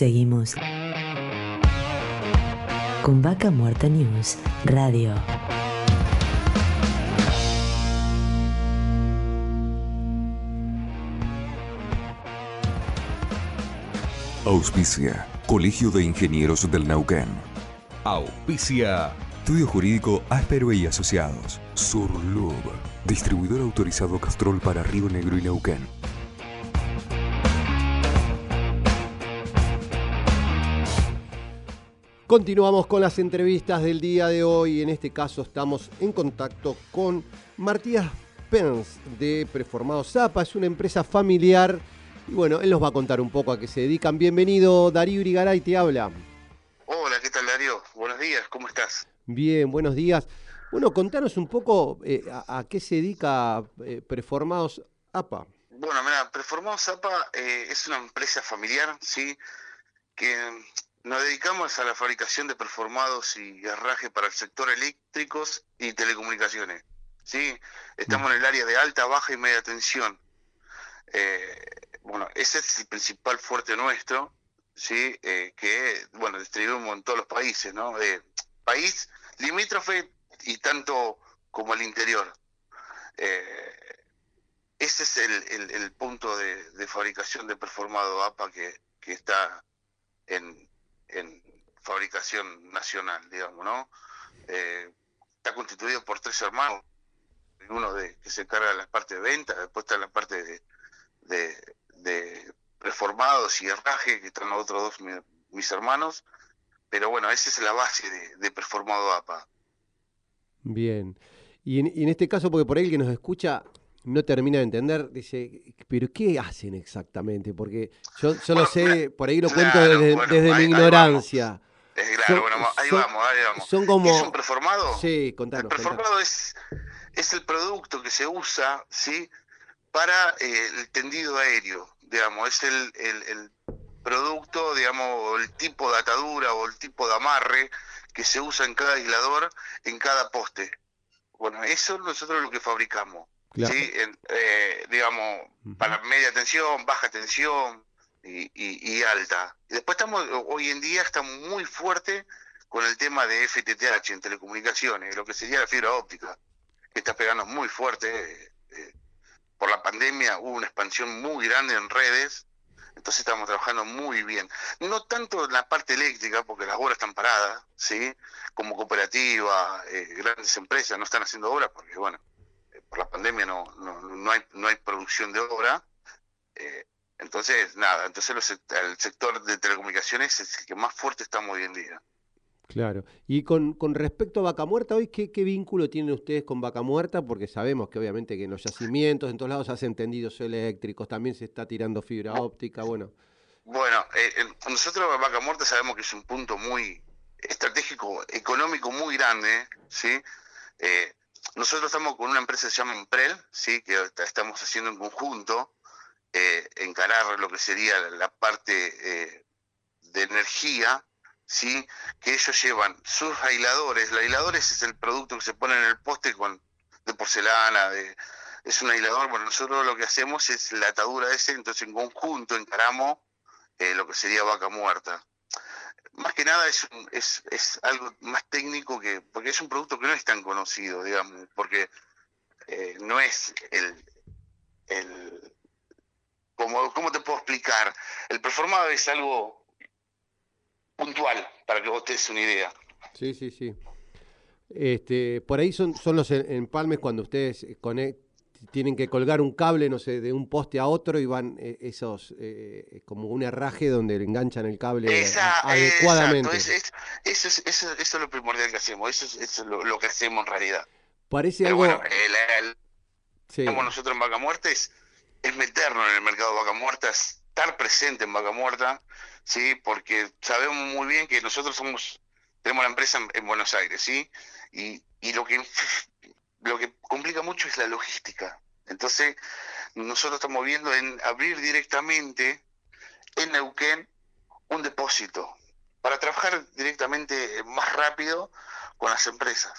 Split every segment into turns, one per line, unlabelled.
Seguimos con Vaca Muerta News Radio.
Auspicia, Colegio de Ingenieros del Neuquén.
Auspicia.
Estudio Jurídico Áspero y Asociados. Surlub, distribuidor autorizado Castrol para Río Negro y Neuquén.
Continuamos con las entrevistas del día de hoy. En este caso estamos en contacto con Martías Pence de Preformado Zapa. Es una empresa familiar. Y bueno, él nos va a contar un poco a qué se dedican. Bienvenido, Darío Irigaray, te habla.
Hola, ¿qué tal Darío? Buenos días, ¿cómo estás?
Bien, buenos días. Bueno, contanos un poco eh, a, qué se dedica eh, Preformados APA.
Bueno, mira, Preformados APA eh, es una empresa familiar, ¿sí? Que nos dedicamos a la fabricación de performados y herraje para el sector eléctricos y telecomunicaciones. ¿sí? Estamos en el área de alta, baja y media tensión. Eh, bueno, ese es el principal fuerte nuestro, ¿sí? Eh, que bueno, distribuimos en todos los países, ¿no? Eh, país limítrofe y tanto como el interior. ese es el, punto de, fabricación de performado APA que, que está en, en fabricación nacional, digamos, ¿no? Eh, está constituido por tres hermanos, uno de que se encarga de la parte de venta, después está la parte de, de, reformados y herraje, que están los otros dos mis, hermanos, pero bueno, esa es la base de, Performado APA.
Bien. Y en, este caso, porque por ahí el que nos escucha no termina de entender, dice, pero ¿qué hacen exactamente? Porque yo, yo lo sé, por ahí lo cuento desde, mi ignorancia.
claro, bueno, ahí vamos, ahí vamos.
Son como...
¿Es un preformado?
Sí, contanos.
El preformado es, es el producto que se usa, ¿sí? Para eh, el tendido aéreo, digamos, es el, el, el producto, digamos, el tipo de atadura o el tipo de amarre que se usa en cada aislador, en cada poste. Bueno, eso es nosotros lo que fabricamos. ¿Sí? Eh, digamos, para media tensión, baja tensión y, alta. Y después estamos, hoy en día estamos muy fuerte con el tema de FTTH en telecomunicaciones, lo que sería la fibra óptica, que está pegando muy fuerte. Eh, eh, por la pandemia hubo una expansión muy grande en redes, entonces estamos trabajando muy bien. No tanto en la parte eléctrica, porque las obras están paradas, ¿sí? Como cooperativa, grandes empresas no están haciendo obras, porque bueno, por la pandemia no, no, no, hay, no hay producción de obra. Eh, entonces, nada, entonces el sector de telecomunicaciones es el que más fuerte está hoy en día.
Claro. Y con, con respecto a Vaca Muerta, hoy, ¿qué, ¿qué, vínculo tienen ustedes con Vaca Muerta? Porque sabemos que obviamente que en los yacimientos, en todos lados se hacen tendidos eléctricos, también se está tirando fibra óptica, bueno.
Bueno, eh, nosotros Vaca Muerta sabemos que es un punto muy estratégico, económico muy grande, ¿sí? Eh, nosotros estamos con una empresa que se llama Imprel, ¿sí? que estamos haciendo en conjunto, eh, encarar lo que sería la parte eh, de energía, ¿sí? que ellos llevan sus aisladores. Los aisladores es el producto que se pone en el poste de porcelana, de, es un aislador. Bueno, nosotros lo que hacemos es la atadura ese, entonces en conjunto encaramos eh, lo que sería vaca muerta más que nada es, es, es algo más técnico que, porque es un producto que no es tan conocido, digamos, porque eh, no es el, el como, ¿cómo te puedo explicar? El performado es algo puntual, para que vos te des una idea.
Sí, sí, sí. Este, por ahí son, son los empalmes cuando ustedes conectan tienen que colgar un cable, no sé, de un poste a otro y van eh, esos, eh, como un herraje donde le enganchan el cable adecuadamente.
eso, es, eso, es lo primordial que hacemos, eso es, lo, que hacemos en realidad.
Parece algo... bueno,
como nosotros en Vaca Muerta es, meternos en el mercado de Vaca Muerta, estar presente en Vaca Muerta, ¿sí? porque sabemos muy bien que nosotros somos tenemos la empresa en, Buenos Aires, ¿sí? Y, y lo que lo que complica mucho es la logística. Entonces, nosotros estamos viendo en abrir directamente en Neuquén un depósito para trabajar directamente más rápido con las empresas.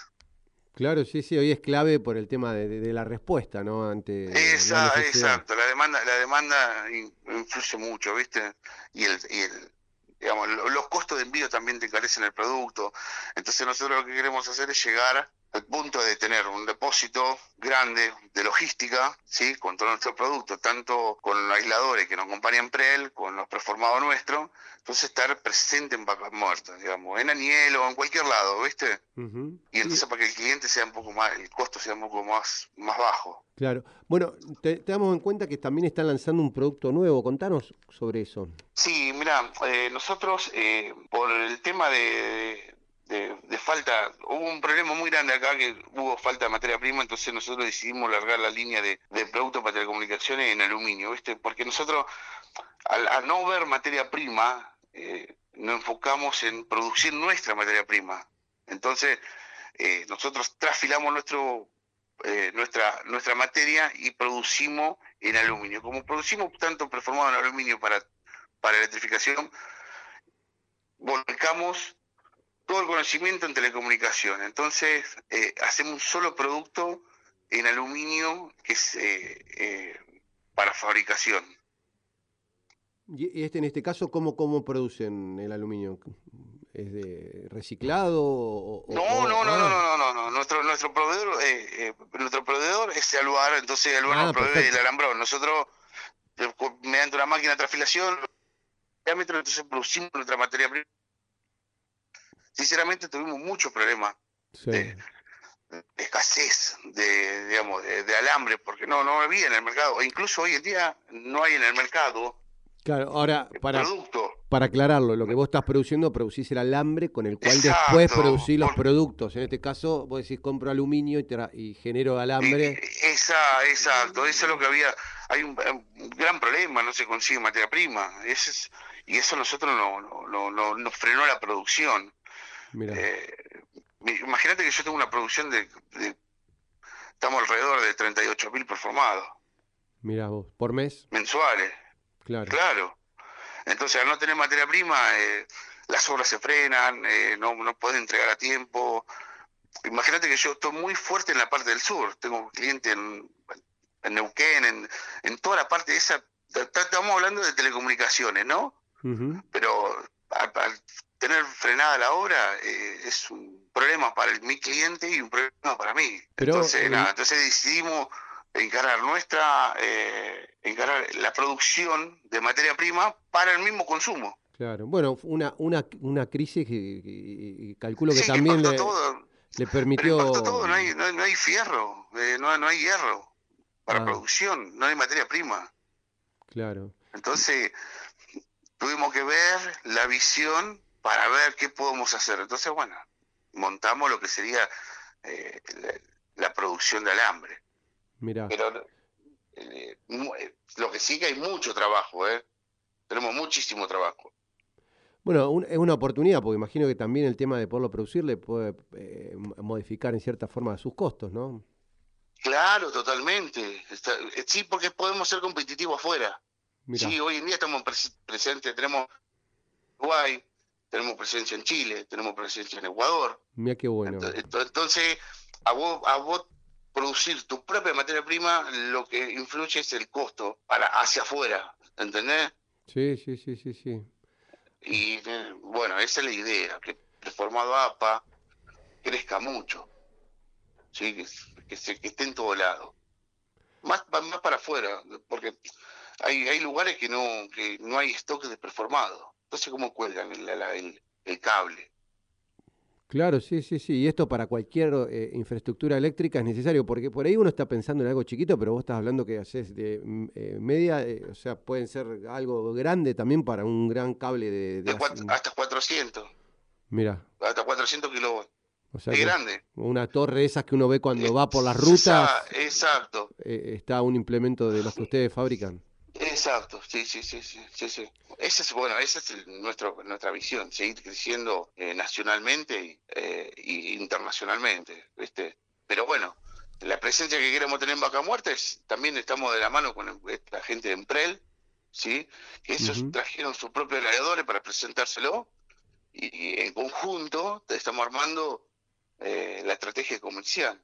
Claro, sí, sí, hoy es clave por el tema de, la respuesta, ¿no? Ante
Esa, exacto, la demanda, la demanda influye mucho, ¿viste? Y el, y el digamos, los costos de envío también te encarecen el producto. Entonces nosotros lo que queremos hacer es llegar al punto de tener un depósito grande de logística, ¿sí? con todo nuestro producto, tanto con los aisladores que nos acompañan PREL, con los preformados nuestros, entonces estar presente en vacas muertas, digamos, en Aniel o en cualquier lado, ¿viste? Y entonces para que el cliente sea un poco más, el costo sea un poco más, más bajo.
Claro. Bueno, te, damos en cuenta que también están lanzando un producto nuevo. Contanos sobre eso.
Sí, mira, eh, nosotros eh, por el tema de, de, falta, hubo un problema muy grande acá que hubo falta de materia prima, entonces nosotros decidimos largar la línea de, de productos para telecomunicaciones en aluminio, ¿viste? Porque nosotros, al, no ver materia prima, eh, nos enfocamos en producir nuestra materia prima. Entonces, eh, nosotros trasfilamos nuestro eh, nuestra nuestra materia y producimos en aluminio. Como producimos tanto preformado en aluminio para, para electrificación, volcamos todo el conocimiento en telecomunicación. Entonces, eh, hacemos un solo producto en aluminio que es eh, eh, para fabricación.
¿Y este en este caso cómo, cómo producen el aluminio? ¿Es de reciclado? O,
no, no, no, no, no, no, no, Nuestro, nuestro proveedor, nuestro proveedor es Aluar, entonces Aluar ah, nos provee el alambrón. Nosotros, mediante una máquina de transfilación, entonces producimos nuestra materia prima sinceramente tuvimos muchos problemas de, escasez de, digamos, de, alambre, porque no, no había en el mercado, e incluso hoy en día no hay en el mercado.
Claro, ahora, para, para aclararlo, lo que vos estás produciendo, producís el alambre con el cual después producís los productos. En este caso, vos decís, compro aluminio y, y genero alambre.
Esa, exacto, eso es lo que había. Hay un, gran problema, no se consigue materia prima. es, y eso nosotros no, no, no, nos frenó la producción. Eh, imagínate que yo tengo una producción de, estamos alrededor de 38 mil performados.
Mira vos, ¿por mes?
Mensuales.
Claro.
Claro. Entonces, al no tener materia prima, eh, las obras se frenan, eh, no, no pueden entregar a tiempo. Imagínate que yo estoy muy fuerte en la parte del sur. Tengo cliente en, en Neuquén, en, en toda la parte de esa. Estamos hablando de telecomunicaciones, ¿no? Pero al, tener frenada la obra eh, es un problema para el, mi cliente y un problema para mí. entonces, nada, entonces decidimos encarar nuestra, eh, encarar la producción de materia prima para el mismo consumo.
Claro, bueno, una, una, una crisis que, calculo que también le, le, permitió...
todo, no hay, no, hay fierro, eh, no, no hay hierro para ah. producción, no hay materia prima.
Claro.
Entonces, tuvimos que ver la visión para ver qué podemos hacer. Entonces, bueno, montamos lo que sería eh, la, producción de alambre.
Mira.
Pero eh, eh, lo que sí que hay mucho trabajo, ¿eh? Tenemos muchísimo trabajo.
Bueno, es una oportunidad, porque imagino que también el tema de poderlo producir le puede modificar en cierta forma sus costos, ¿no?
Claro, totalmente. sí, porque podemos ser competitivos afuera. Sí, hoy en día estamos presentes, tenemos Uruguay, tenemos presencia en Chile, tenemos presencia en Ecuador.
Mira qué bueno.
Entonces, a vos, a vos producir tu propia materia prima, lo que influye es el costo para hacia afuera, ¿entendés?
Sí, sí, sí, sí, sí.
Y bueno, esa es la idea, que el formado APA crezca mucho, ¿sí? que, que, que esté en todo lado. Más, más para afuera, porque hay, hay lugares que no, que no hay stock de performado. Entonces, ¿cómo cuelgan el, cable?
Claro, sí, sí, sí. Y esto para cualquier eh, infraestructura eléctrica es necesario, porque por ahí uno está pensando en algo chiquito, pero vos estás hablando que haces de mm, eh, media, eh, o sea, pueden ser algo grande también para un gran cable de...
hasta 400.
Mira.
Hasta 400 kilovatios. es grande.
Una torre esas que uno ve cuando va por las rutas.
Exacto.
está un implemento de los que ustedes fabrican.
Exacto, sí, sí, sí, sí, sí, sí. Esa es, bueno, esa es nuestro, nuestra visión, seguir creciendo eh, nacionalmente y, eh, internacionalmente, ¿viste? Pero bueno, la presencia que queremos tener en Vaca Muerta es, también estamos de la mano con la gente de Emprel, ¿sí? Que ellos trajeron sus propios gladiadores para presentárselo y, en conjunto estamos armando eh, la estrategia comercial.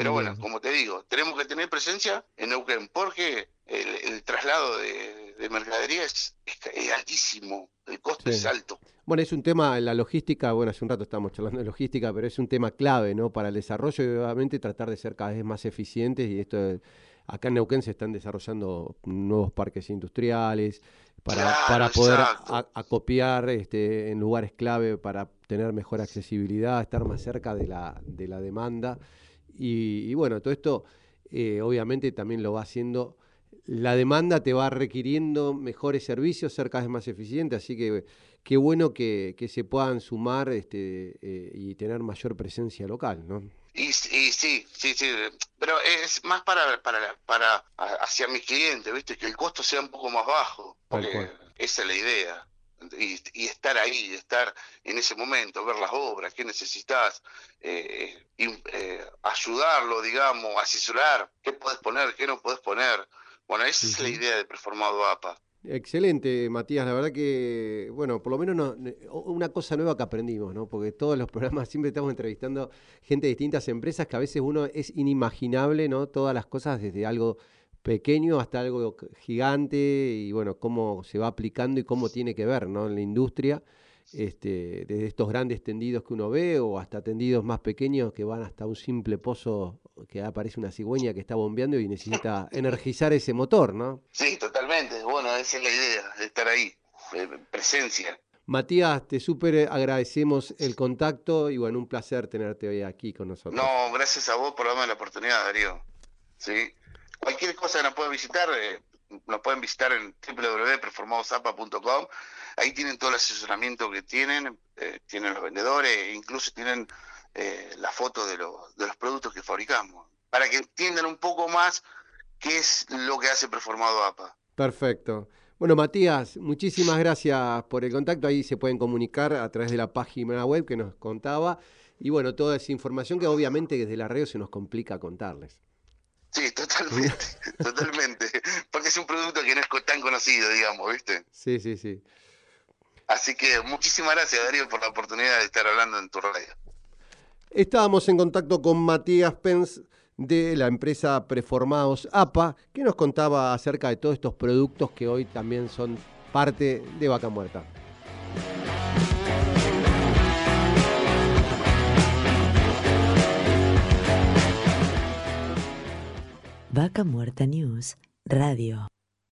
Pero bueno, como te digo, tenemos que tener presencia en Neuquén porque el, traslado de, de mercadería es, es, altísimo, el costo es alto.
Bueno, es un tema, la logística, bueno, hace un rato estábamos charlando de logística, pero es un tema clave, ¿no? Para el desarrollo y obviamente tratar de ser cada vez más eficientes y esto, acá en Neuquén se están desarrollando nuevos parques industriales para, para poder acopiar este, en lugares clave, para tener mejor accesibilidad, estar más cerca de la, de la demanda. Y, bueno, todo esto eh, obviamente también lo va haciendo la demanda te va requiriendo mejores servicios, ser cada vez más eficiente, así que qué bueno que, se puedan sumar este, eh, y tener mayor presencia local, ¿no?
Y, sí, sí, sí, pero es más para, para, para hacia mis clientes, ¿viste? Que el costo sea un poco más bajo, porque esa es la idea. Y, estar ahí, estar en ese momento, ver las obras, qué necesitas, eh, eh, ayudarlo, digamos, asesorar, qué puedes poner, qué no puedes poner. Bueno, esa es la idea de Performado APA.
Excelente, Matías. La verdad que, bueno, por lo menos una cosa nueva que aprendimos, ¿no? Porque todos los programas siempre estamos entrevistando gente de distintas empresas que a veces uno es inimaginable, ¿no? Todas las cosas desde algo pequeño hasta algo gigante y, bueno, cómo se va aplicando y cómo tiene que ver, ¿no? En la industria este, desde estos grandes tendidos que uno ve o hasta tendidos más pequeños que van hasta un simple pozo que aparece una cigüeña que está bombeando y necesita energizar ese motor, ¿no?
Sí, totalmente. Bueno, esa es la idea, de estar ahí, presencia.
Matías, te súper agradecemos el contacto y bueno, un placer tenerte hoy aquí con nosotros.
No, gracias a vos por darme la oportunidad, Darío. Sí. Cualquier cosa que nos pueda visitar, eh, nos pueden visitar en www.performadosapa.com. Ahí tienen todo el asesoramiento que tienen, eh, tienen los vendedores, e incluso tienen eh, la foto de, de los productos que fabricamos, para que entiendan un poco más qué es lo que hace Performado APA.
Perfecto. Bueno, Matías, muchísimas gracias por el contacto. Ahí se pueden comunicar a través de la página web que nos contaba. Y bueno, toda esa información que obviamente desde la radio se nos complica contarles.
Sí, totalmente, totalmente. Porque es un producto que no es tan conocido, digamos, ¿viste?
Sí, sí, sí.
Así que muchísimas gracias, Darío, por la oportunidad de estar hablando en tu radio.
Estábamos en contacto con Matías Pence de la empresa Preformados APA, que nos contaba acerca de todos estos productos que hoy también son parte de Vaca Muerta.
Vaca Muerta News Radio.